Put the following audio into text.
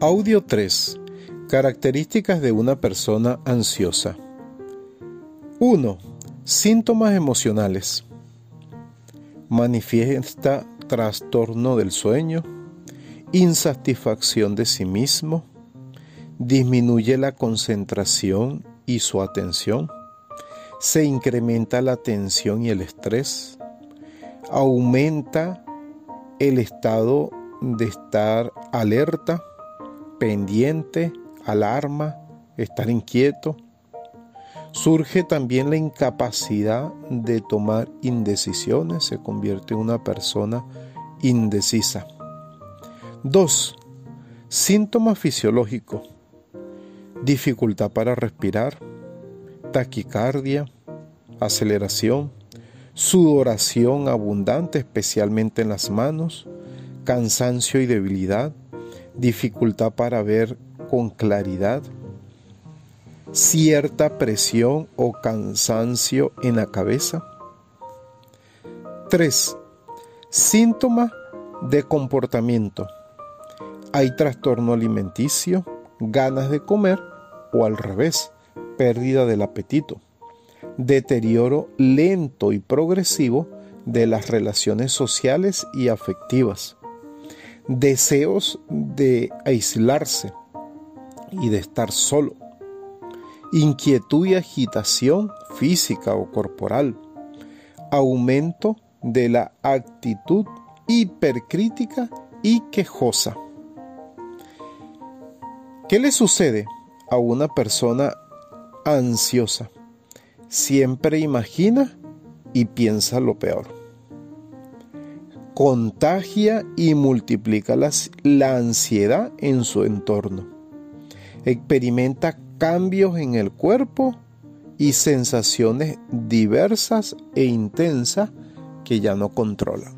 Audio 3. Características de una persona ansiosa. 1. Síntomas emocionales. Manifiesta trastorno del sueño, insatisfacción de sí mismo, disminuye la concentración y su atención, se incrementa la tensión y el estrés, aumenta el estado de estar alerta, pendiente, alarma, estar inquieto. Surge también la incapacidad de tomar indecisiones, se convierte en una persona indecisa. 2. Síntomas fisiológicos. Dificultad para respirar, taquicardia, aceleración, sudoración abundante especialmente en las manos, cansancio y debilidad, dificultad para ver con claridad, cierta presión o cansancio en la cabeza. 3. Síntomas de comportamiento. Hay trastorno alimenticio, ganas de comer o al revés, pérdida del apetito, deterioro lento y progresivo de las relaciones sociales y afectivas, deseos de aislarse y de estar solo, inquietud y agitación física o corporal, aumento de la actitud hipercrítica y quejosa. ¿Qué le sucede a una persona ansiosa? Siempre imagina y piensa lo peor contagia y multiplica la ansiedad en su entorno. Experimenta cambios en el cuerpo y sensaciones diversas e intensas que ya no controla.